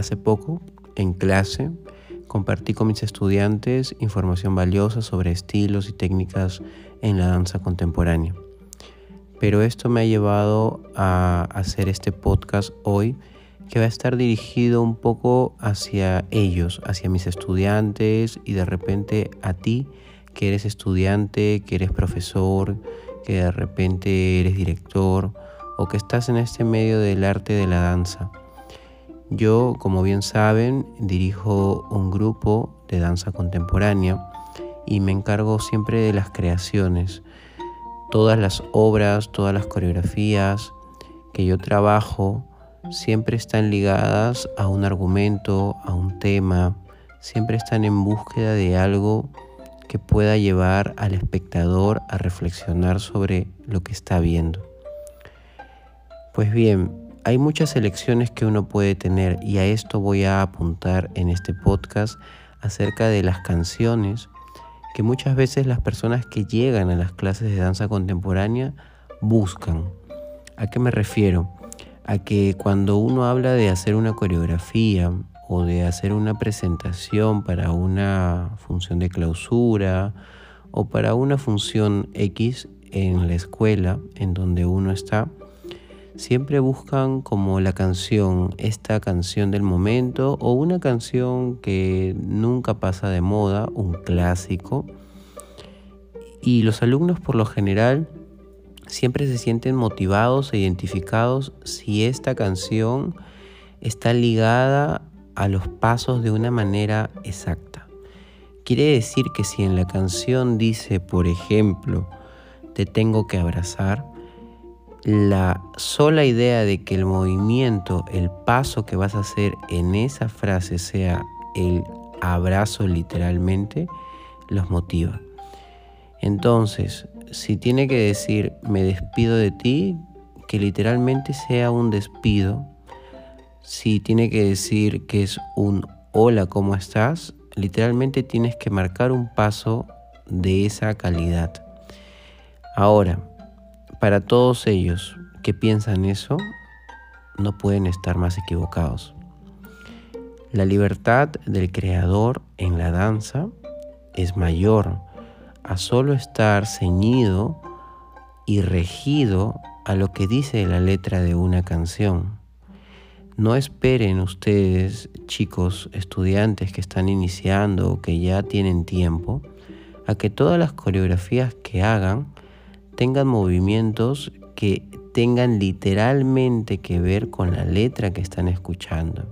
Hace poco, en clase, compartí con mis estudiantes información valiosa sobre estilos y técnicas en la danza contemporánea. Pero esto me ha llevado a hacer este podcast hoy que va a estar dirigido un poco hacia ellos, hacia mis estudiantes y de repente a ti que eres estudiante, que eres profesor, que de repente eres director o que estás en este medio del arte de la danza. Yo, como bien saben, dirijo un grupo de danza contemporánea y me encargo siempre de las creaciones. Todas las obras, todas las coreografías que yo trabajo siempre están ligadas a un argumento, a un tema, siempre están en búsqueda de algo que pueda llevar al espectador a reflexionar sobre lo que está viendo. Pues bien, hay muchas elecciones que uno puede tener y a esto voy a apuntar en este podcast acerca de las canciones que muchas veces las personas que llegan a las clases de danza contemporánea buscan. ¿A qué me refiero? A que cuando uno habla de hacer una coreografía o de hacer una presentación para una función de clausura o para una función X en la escuela en donde uno está, siempre buscan como la canción, esta canción del momento o una canción que nunca pasa de moda, un clásico. Y los alumnos por lo general siempre se sienten motivados e identificados si esta canción está ligada a los pasos de una manera exacta. Quiere decir que si en la canción dice, por ejemplo, te tengo que abrazar, la sola idea de que el movimiento, el paso que vas a hacer en esa frase sea el abrazo literalmente, los motiva. Entonces, si tiene que decir me despido de ti, que literalmente sea un despido. Si tiene que decir que es un hola, ¿cómo estás? Literalmente tienes que marcar un paso de esa calidad. Ahora, para todos ellos que piensan eso, no pueden estar más equivocados. La libertad del creador en la danza es mayor a solo estar ceñido y regido a lo que dice la letra de una canción. No esperen ustedes, chicos, estudiantes que están iniciando o que ya tienen tiempo, a que todas las coreografías que hagan tengan movimientos que tengan literalmente que ver con la letra que están escuchando.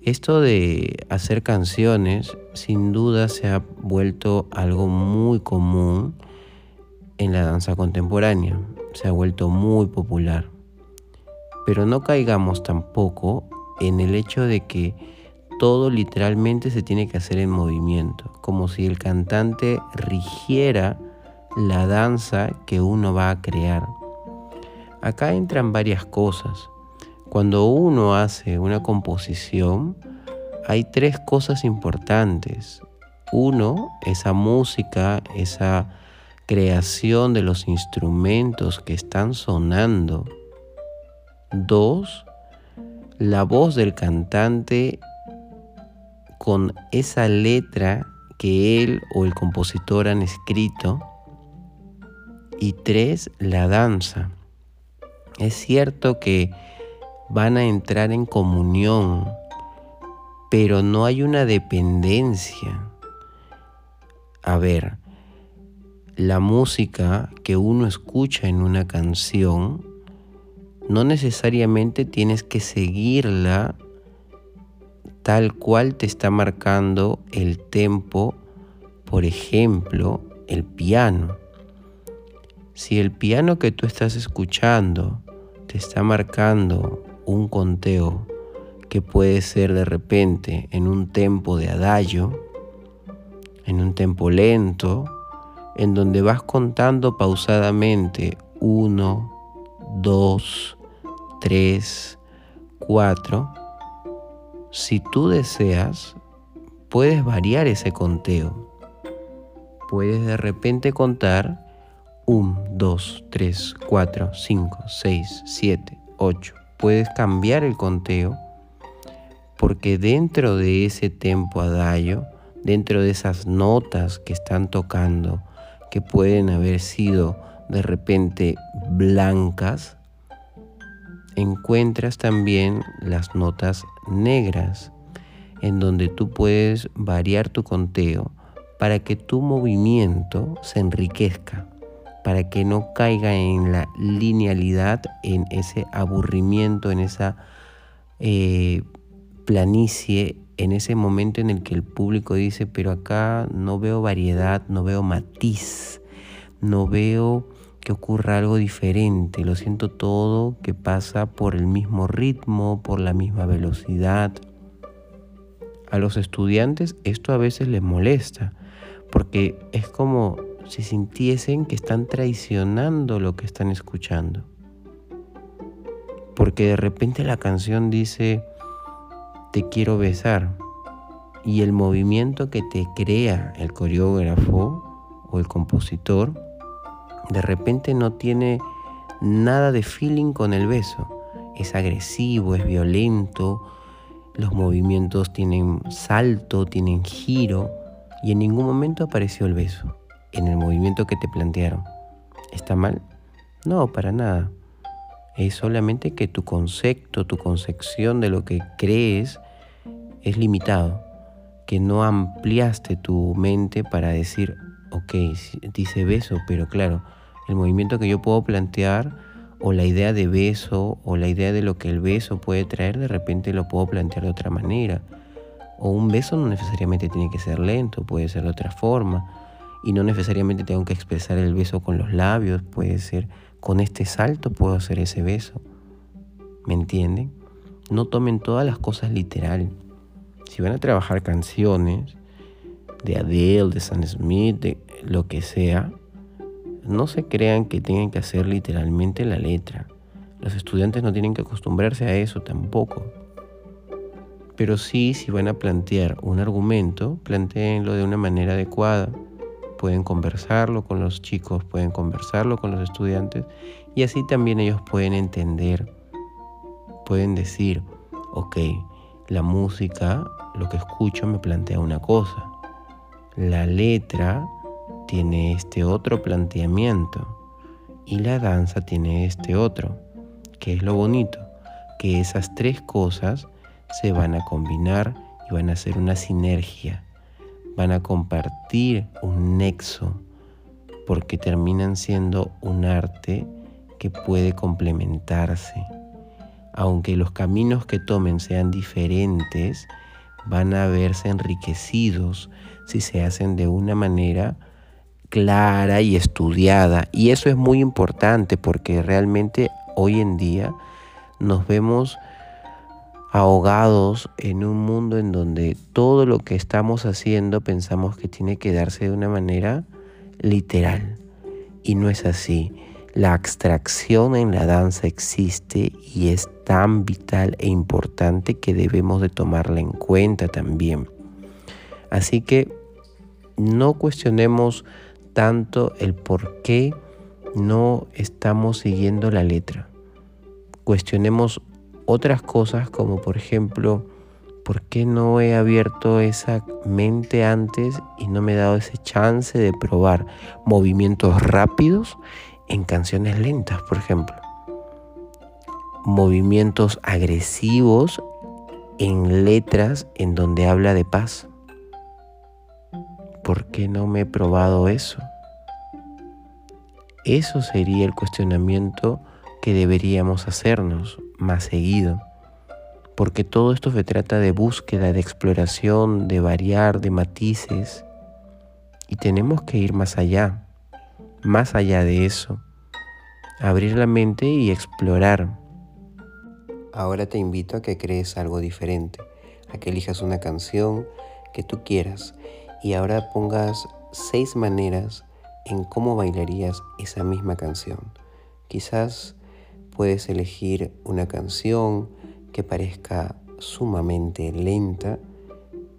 Esto de hacer canciones sin duda se ha vuelto algo muy común en la danza contemporánea, se ha vuelto muy popular. Pero no caigamos tampoco en el hecho de que todo literalmente se tiene que hacer en movimiento, como si el cantante rigiera la danza que uno va a crear. Acá entran varias cosas. Cuando uno hace una composición, hay tres cosas importantes. Uno, esa música, esa creación de los instrumentos que están sonando. Dos, la voz del cantante con esa letra que él o el compositor han escrito. Y tres, la danza. Es cierto que van a entrar en comunión, pero no hay una dependencia. A ver, la música que uno escucha en una canción, no necesariamente tienes que seguirla tal cual te está marcando el tempo, por ejemplo, el piano. Si el piano que tú estás escuchando te está marcando un conteo que puede ser de repente en un tempo de adagio, en un tempo lento, en donde vas contando pausadamente 1, 2, 3, 4. Si tú deseas, puedes variar ese conteo. Puedes de repente contar 1, 2, 3, 4, 5, 6, 7, 8. Puedes cambiar el conteo porque dentro de ese tempo adagio, dentro de esas notas que están tocando, que pueden haber sido de repente blancas, encuentras también las notas negras, en donde tú puedes variar tu conteo para que tu movimiento se enriquezca, para que no caiga en la linealidad, en ese aburrimiento, en esa eh, planicie en ese momento en el que el público dice, pero acá no veo variedad, no veo matiz, no veo que ocurra algo diferente, lo siento todo que pasa por el mismo ritmo, por la misma velocidad. A los estudiantes esto a veces les molesta, porque es como si sintiesen que están traicionando lo que están escuchando. Porque de repente la canción dice, te quiero besar. Y el movimiento que te crea el coreógrafo o el compositor, de repente no tiene nada de feeling con el beso. Es agresivo, es violento, los movimientos tienen salto, tienen giro y en ningún momento apareció el beso en el movimiento que te plantearon. ¿Está mal? No, para nada. Es solamente que tu concepto, tu concepción de lo que crees es limitado, que no ampliaste tu mente para decir, ok, dice beso, pero claro, el movimiento que yo puedo plantear o la idea de beso o la idea de lo que el beso puede traer, de repente lo puedo plantear de otra manera. O un beso no necesariamente tiene que ser lento, puede ser de otra forma. Y no necesariamente tengo que expresar el beso con los labios, puede ser con este salto puedo hacer ese beso. ¿Me entienden? No tomen todas las cosas literal si van a trabajar canciones de Adele, de Sam Smith, de lo que sea, no se crean que tienen que hacer literalmente la letra. Los estudiantes no tienen que acostumbrarse a eso tampoco. Pero sí, si van a plantear un argumento, planteenlo de una manera adecuada. Pueden conversarlo con los chicos, pueden conversarlo con los estudiantes y así también ellos pueden entender, pueden decir, ok, la música, lo que escucho me plantea una cosa. La letra tiene este otro planteamiento y la danza tiene este otro, que es lo bonito, que esas tres cosas se van a combinar y van a hacer una sinergia, van a compartir un nexo, porque terminan siendo un arte que puede complementarse aunque los caminos que tomen sean diferentes, van a verse enriquecidos si se hacen de una manera clara y estudiada. Y eso es muy importante porque realmente hoy en día nos vemos ahogados en un mundo en donde todo lo que estamos haciendo pensamos que tiene que darse de una manera literal. Y no es así. La abstracción en la danza existe y es tan vital e importante que debemos de tomarla en cuenta también. Así que no cuestionemos tanto el por qué no estamos siguiendo la letra. Cuestionemos otras cosas como por ejemplo, ¿por qué no he abierto esa mente antes y no me he dado ese chance de probar movimientos rápidos en canciones lentas, por ejemplo. Movimientos agresivos en letras en donde habla de paz. ¿Por qué no me he probado eso? Eso sería el cuestionamiento que deberíamos hacernos más seguido, porque todo esto se trata de búsqueda, de exploración, de variar, de matices, y tenemos que ir más allá, más allá de eso, abrir la mente y explorar. Ahora te invito a que crees algo diferente, a que elijas una canción que tú quieras y ahora pongas seis maneras en cómo bailarías esa misma canción. Quizás puedes elegir una canción que parezca sumamente lenta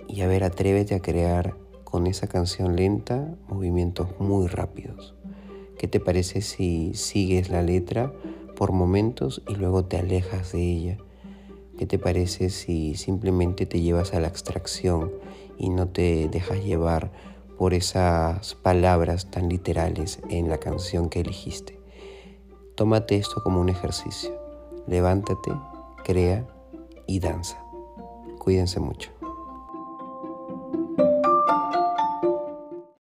y a ver, atrévete a crear con esa canción lenta movimientos muy rápidos. ¿Qué te parece si sigues la letra por momentos y luego te alejas de ella? ¿Qué te parece si simplemente te llevas a la abstracción y no te dejas llevar por esas palabras tan literales en la canción que elegiste? Tómate esto como un ejercicio. Levántate, crea y danza. Cuídense mucho.